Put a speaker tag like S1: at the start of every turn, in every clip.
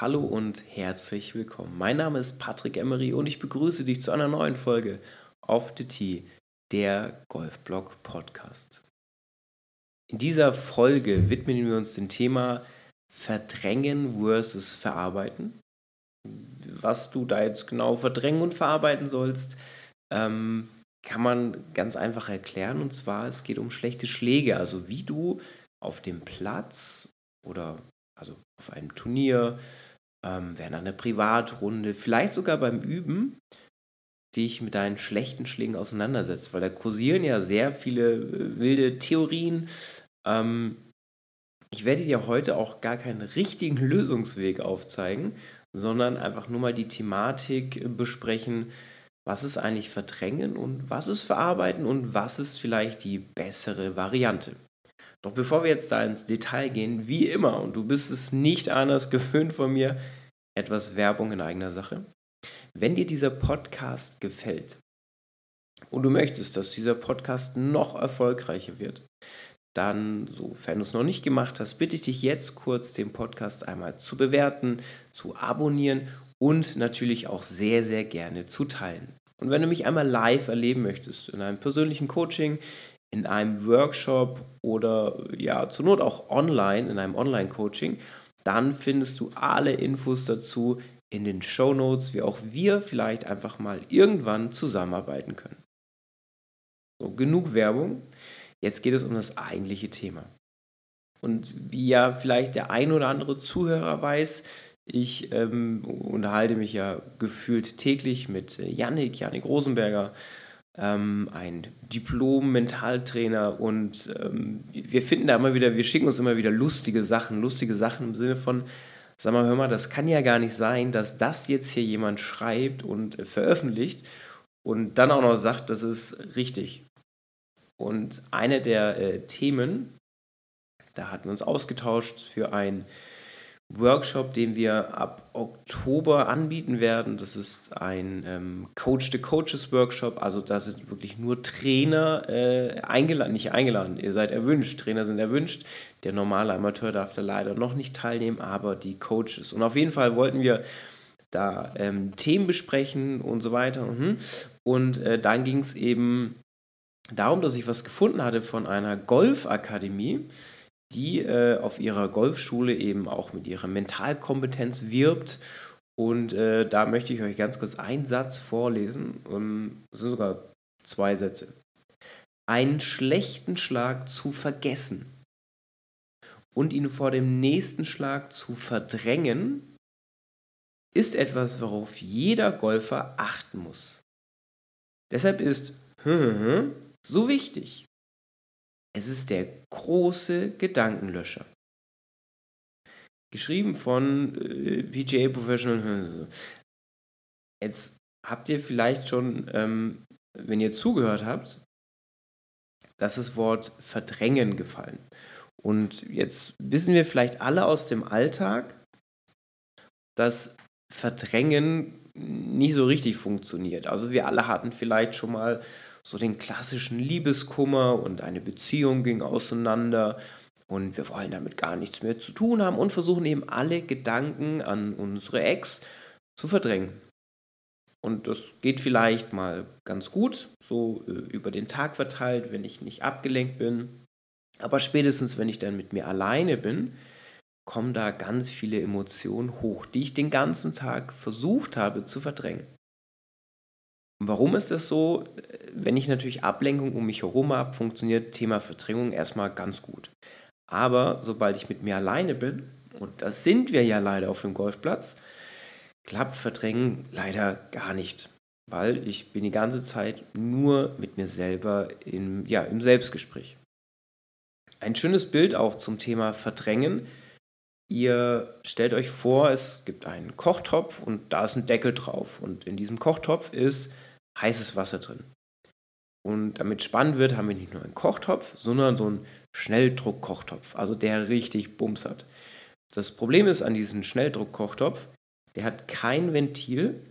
S1: hallo und herzlich willkommen. Mein Name ist Patrick Emery und ich begrüße dich zu einer neuen Folge Off the Tee, der Golfblog Podcast. In dieser Folge widmen wir uns dem Thema Verdrängen versus Verarbeiten. Was du da jetzt genau verdrängen und verarbeiten sollst, ähm, kann man ganz einfach erklären. Und zwar, es geht um schlechte Schläge, also wie du auf dem Platz oder also auf einem Turnier, ähm, während einer Privatrunde, vielleicht sogar beim Üben, dich mit deinen schlechten Schlägen auseinandersetzt, weil da kursieren ja sehr viele äh, wilde Theorien. Ähm, ich werde dir heute auch gar keinen richtigen Lösungsweg aufzeigen, sondern einfach nur mal die Thematik besprechen, was ist eigentlich Verdrängen und was ist Verarbeiten und was ist vielleicht die bessere Variante. Doch bevor wir jetzt da ins Detail gehen, wie immer, und du bist es nicht anders gewöhnt von mir, etwas Werbung in eigener Sache. Wenn dir dieser Podcast gefällt und du möchtest, dass dieser Podcast noch erfolgreicher wird, dann, sofern du es noch nicht gemacht hast, bitte ich dich jetzt kurz, den Podcast einmal zu bewerten, zu abonnieren und natürlich auch sehr, sehr gerne zu teilen. Und wenn du mich einmal live erleben möchtest, in einem persönlichen Coaching, in einem Workshop oder ja, zur Not auch online, in einem Online-Coaching, dann findest du alle Infos dazu in den Show Notes, wie auch wir vielleicht einfach mal irgendwann zusammenarbeiten können. So, genug Werbung. Jetzt geht es um das eigentliche Thema. Und wie ja vielleicht der ein oder andere Zuhörer weiß, ich ähm, unterhalte mich ja gefühlt täglich mit Yannick, Yannick Rosenberger, ähm, ein Diplom-Mentaltrainer und ähm, wir finden da immer wieder, wir schicken uns immer wieder lustige Sachen, lustige Sachen im Sinne von, sag mal, hör mal, das kann ja gar nicht sein, dass das jetzt hier jemand schreibt und äh, veröffentlicht und dann auch noch sagt, das ist richtig. Und eine der äh, Themen, da hatten wir uns ausgetauscht für ein Workshop, den wir ab Oktober anbieten werden. Das ist ein ähm, Coach the Coaches Workshop. Also da sind wirklich nur Trainer äh, eingeladen, nicht eingeladen, ihr seid erwünscht. Trainer sind erwünscht. Der normale Amateur darf da leider noch nicht teilnehmen, aber die Coaches. Und auf jeden Fall wollten wir da ähm, Themen besprechen und so weiter. Mhm. Und äh, dann ging es eben darum, dass ich was gefunden hatte von einer Golfakademie die äh, auf ihrer Golfschule eben auch mit ihrer Mentalkompetenz wirbt. Und äh, da möchte ich euch ganz kurz einen Satz vorlesen. Um, das sind sogar zwei Sätze. Einen schlechten Schlag zu vergessen und ihn vor dem nächsten Schlag zu verdrängen, ist etwas, worauf jeder Golfer achten muss. Deshalb ist so wichtig. Es ist der große Gedankenlöscher. Geschrieben von äh, PGA Professional. Jetzt habt ihr vielleicht schon, ähm, wenn ihr zugehört habt, das Wort verdrängen gefallen. Und jetzt wissen wir vielleicht alle aus dem Alltag, dass Verdrängen nicht so richtig funktioniert. Also wir alle hatten vielleicht schon mal so den klassischen Liebeskummer und eine Beziehung ging auseinander und wir wollen damit gar nichts mehr zu tun haben und versuchen eben alle Gedanken an unsere Ex zu verdrängen. Und das geht vielleicht mal ganz gut, so äh, über den Tag verteilt, wenn ich nicht abgelenkt bin. Aber spätestens, wenn ich dann mit mir alleine bin, kommen da ganz viele Emotionen hoch, die ich den ganzen Tag versucht habe zu verdrängen. Warum ist das so? Wenn ich natürlich Ablenkung um mich herum habe, funktioniert Thema Verdrängung erstmal ganz gut. Aber sobald ich mit mir alleine bin, und das sind wir ja leider auf dem Golfplatz, klappt Verdrängen leider gar nicht. Weil ich bin die ganze Zeit nur mit mir selber im, ja, im Selbstgespräch. Ein schönes Bild auch zum Thema Verdrängen. Ihr stellt euch vor, es gibt einen Kochtopf und da ist ein Deckel drauf. Und in diesem Kochtopf ist heißes Wasser drin. Und damit spannend wird, haben wir nicht nur einen Kochtopf, sondern so einen Schnelldruckkochtopf, also der richtig Bums hat. Das Problem ist an diesem Schnelldruckkochtopf, der hat kein Ventil,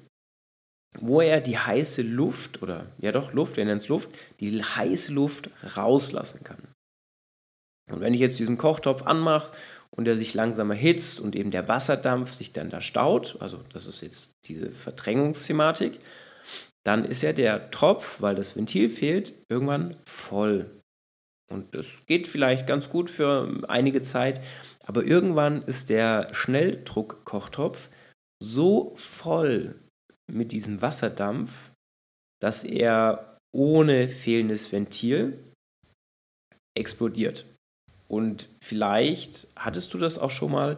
S1: wo er die heiße Luft, oder ja doch Luft, wir nennen es Luft, die heiße Luft rauslassen kann. Und wenn ich jetzt diesen Kochtopf anmache und der sich langsam erhitzt und eben der Wasserdampf sich dann da staut, also das ist jetzt diese Verdrängungsthematik, dann ist ja der Topf, weil das Ventil fehlt, irgendwann voll. Und das geht vielleicht ganz gut für einige Zeit, aber irgendwann ist der Schnelldruckkochtopf so voll mit diesem Wasserdampf, dass er ohne fehlendes Ventil explodiert. Und vielleicht hattest du das auch schon mal,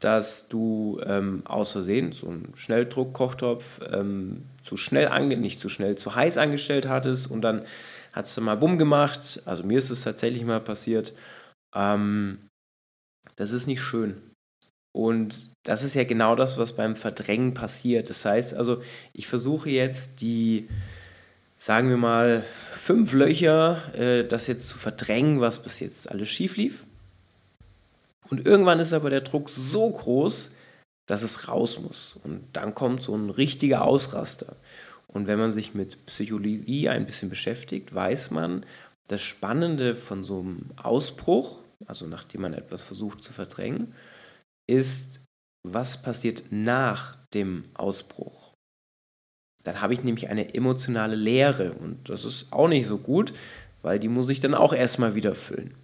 S1: dass du ähm, aus Versehen so einen Schnelldruckkochtopf ähm, zu schnell ange nicht zu schnell, zu heiß angestellt hattest und dann hat es mal bumm gemacht. Also mir ist es tatsächlich mal passiert. Ähm, das ist nicht schön. Und das ist ja genau das, was beim Verdrängen passiert. Das heißt also, ich versuche jetzt die, sagen wir mal, fünf Löcher, äh, das jetzt zu verdrängen, was bis jetzt alles schief lief. Und irgendwann ist aber der Druck so groß, dass es raus muss. Und dann kommt so ein richtiger Ausraster. Und wenn man sich mit Psychologie ein bisschen beschäftigt, weiß man, das Spannende von so einem Ausbruch, also nachdem man etwas versucht zu verdrängen, ist, was passiert nach dem Ausbruch dann habe ich nämlich eine emotionale Leere und das ist auch nicht so gut, weil die muss ich dann auch erstmal wieder füllen.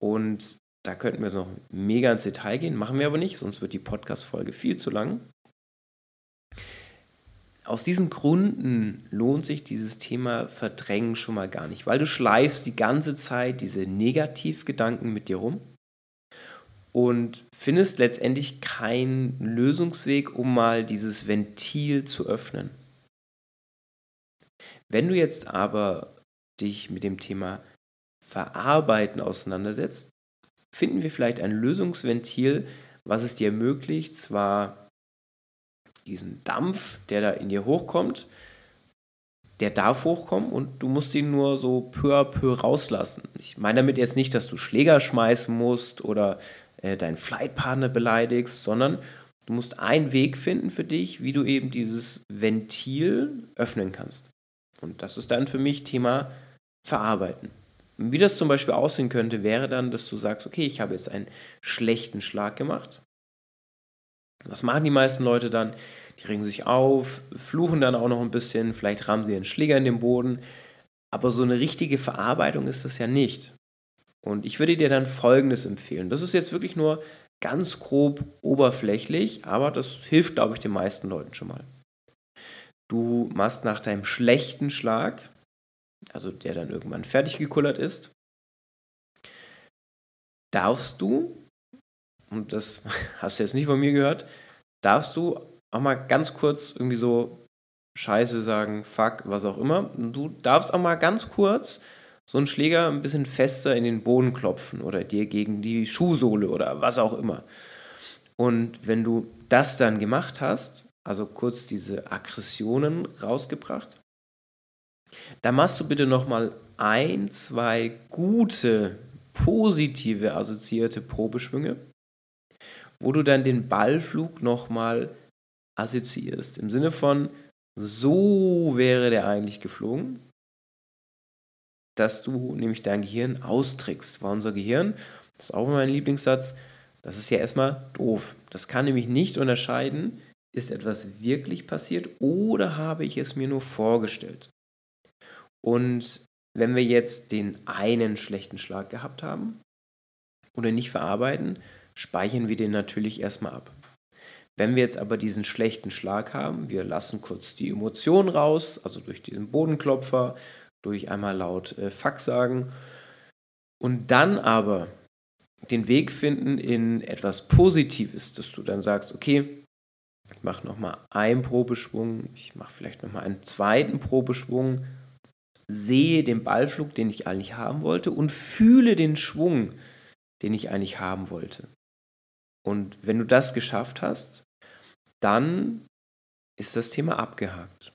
S1: Und da könnten wir noch mega ins Detail gehen, machen wir aber nicht, sonst wird die Podcast-Folge viel zu lang. Aus diesen Gründen lohnt sich dieses Thema Verdrängen schon mal gar nicht, weil du schleifst die ganze Zeit diese Negativgedanken mit dir rum und findest letztendlich keinen Lösungsweg, um mal dieses Ventil zu öffnen. Wenn du jetzt aber dich mit dem Thema Verarbeiten auseinandersetzt, finden wir vielleicht ein Lösungsventil, was es dir ermöglicht, zwar diesen Dampf, der da in dir hochkommt, der darf hochkommen und du musst ihn nur so peu à peu rauslassen. Ich meine damit jetzt nicht, dass du Schläger schmeißen musst oder äh, deinen Flightpartner beleidigst, sondern du musst einen Weg finden für dich, wie du eben dieses Ventil öffnen kannst. Und das ist dann für mich Thema Verarbeiten. Wie das zum Beispiel aussehen könnte, wäre dann, dass du sagst, okay, ich habe jetzt einen schlechten Schlag gemacht. Was machen die meisten Leute dann? Die regen sich auf, fluchen dann auch noch ein bisschen, vielleicht rammen sie ihren Schläger in den Boden. Aber so eine richtige Verarbeitung ist das ja nicht. Und ich würde dir dann Folgendes empfehlen. Das ist jetzt wirklich nur ganz grob oberflächlich, aber das hilft, glaube ich, den meisten Leuten schon mal. Du machst nach deinem schlechten Schlag, also der dann irgendwann fertig gekullert ist, darfst du, und das hast du jetzt nicht von mir gehört, darfst du auch mal ganz kurz irgendwie so Scheiße sagen, fuck, was auch immer. Du darfst auch mal ganz kurz so einen Schläger ein bisschen fester in den Boden klopfen oder dir gegen die Schuhsohle oder was auch immer. Und wenn du das dann gemacht hast, also kurz diese Aggressionen rausgebracht, dann machst du bitte nochmal ein, zwei gute, positive, assoziierte Probeschwünge, wo du dann den Ballflug nochmal assoziierst. Im Sinne von, so wäre der eigentlich geflogen dass du nämlich dein Gehirn austrickst. Weil unser Gehirn, das ist auch mein Lieblingssatz, das ist ja erstmal doof. Das kann nämlich nicht unterscheiden, ist etwas wirklich passiert oder habe ich es mir nur vorgestellt. Und wenn wir jetzt den einen schlechten Schlag gehabt haben oder nicht verarbeiten, speichern wir den natürlich erstmal ab. Wenn wir jetzt aber diesen schlechten Schlag haben, wir lassen kurz die Emotionen raus, also durch diesen Bodenklopfer, durch einmal laut äh, Fuck sagen und dann aber den Weg finden in etwas Positives, dass du dann sagst, okay, ich mache nochmal einen Probeschwung, ich mache vielleicht nochmal einen zweiten Probeschwung, sehe den Ballflug, den ich eigentlich haben wollte und fühle den Schwung, den ich eigentlich haben wollte. Und wenn du das geschafft hast, dann ist das Thema abgehakt.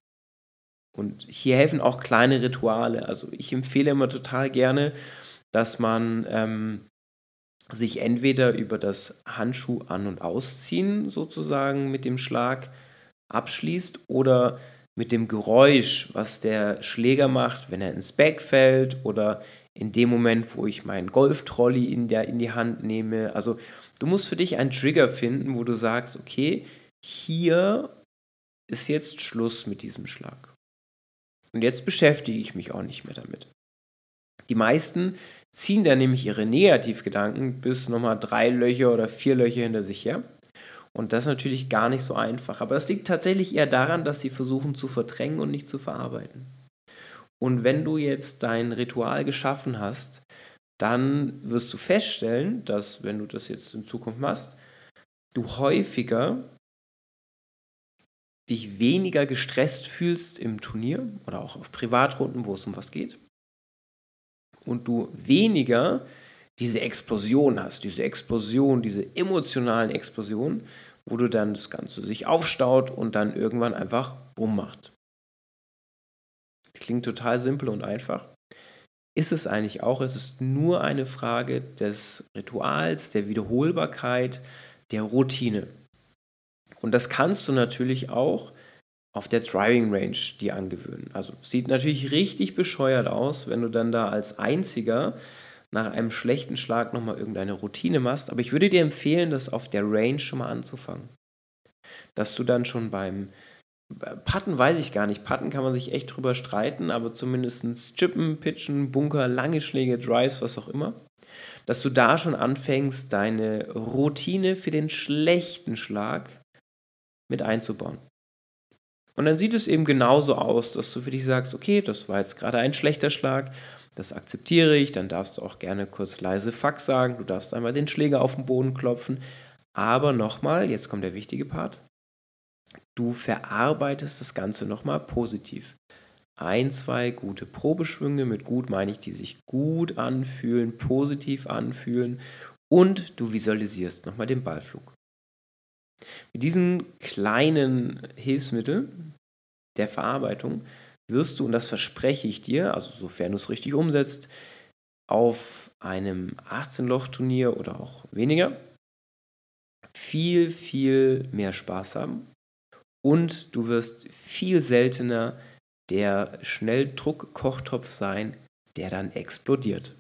S1: Und hier helfen auch kleine Rituale. Also ich empfehle immer total gerne, dass man ähm, sich entweder über das Handschuh an- und ausziehen sozusagen mit dem Schlag abschließt oder mit dem Geräusch, was der Schläger macht, wenn er ins Back fällt oder in dem Moment, wo ich meinen Golftrolley in, in die Hand nehme. Also du musst für dich einen Trigger finden, wo du sagst, okay, hier ist jetzt Schluss mit diesem Schlag. Und jetzt beschäftige ich mich auch nicht mehr damit. Die meisten ziehen dann nämlich ihre Negativgedanken bis nochmal drei Löcher oder vier Löcher hinter sich her. Und das ist natürlich gar nicht so einfach. Aber das liegt tatsächlich eher daran, dass sie versuchen zu verdrängen und nicht zu verarbeiten. Und wenn du jetzt dein Ritual geschaffen hast, dann wirst du feststellen, dass wenn du das jetzt in Zukunft machst, du häufiger dich weniger gestresst fühlst im Turnier oder auch auf Privatrunden, wo es um was geht. Und du weniger diese Explosion hast, diese Explosion, diese emotionalen Explosionen, wo du dann das Ganze sich aufstaut und dann irgendwann einfach bumm macht. Klingt total simpel und einfach. Ist es eigentlich auch, es ist nur eine Frage des Rituals, der Wiederholbarkeit, der Routine. Und das kannst du natürlich auch auf der Driving Range dir angewöhnen. Also sieht natürlich richtig bescheuert aus, wenn du dann da als einziger nach einem schlechten Schlag nochmal irgendeine Routine machst. Aber ich würde dir empfehlen, das auf der Range schon mal anzufangen. Dass du dann schon beim Putten weiß ich gar nicht. Putten kann man sich echt drüber streiten, aber zumindest Chippen, Pitchen, Bunker, lange Schläge, Drives, was auch immer. Dass du da schon anfängst, deine Routine für den schlechten Schlag mit einzubauen. Und dann sieht es eben genauso aus, dass du für dich sagst, okay, das war jetzt gerade ein schlechter Schlag, das akzeptiere ich, dann darfst du auch gerne kurz leise Fuck sagen, du darfst einmal den Schläger auf den Boden klopfen, aber nochmal, jetzt kommt der wichtige Part, du verarbeitest das Ganze nochmal positiv. Ein, zwei gute Probeschwünge, mit gut meine ich, die sich gut anfühlen, positiv anfühlen und du visualisierst nochmal den Ballflug. Mit diesen kleinen Hilfsmitteln der Verarbeitung wirst du, und das verspreche ich dir, also sofern du es richtig umsetzt, auf einem 18-Loch-Turnier oder auch weniger viel, viel mehr Spaß haben und du wirst viel seltener der Schnelldruck-Kochtopf sein, der dann explodiert.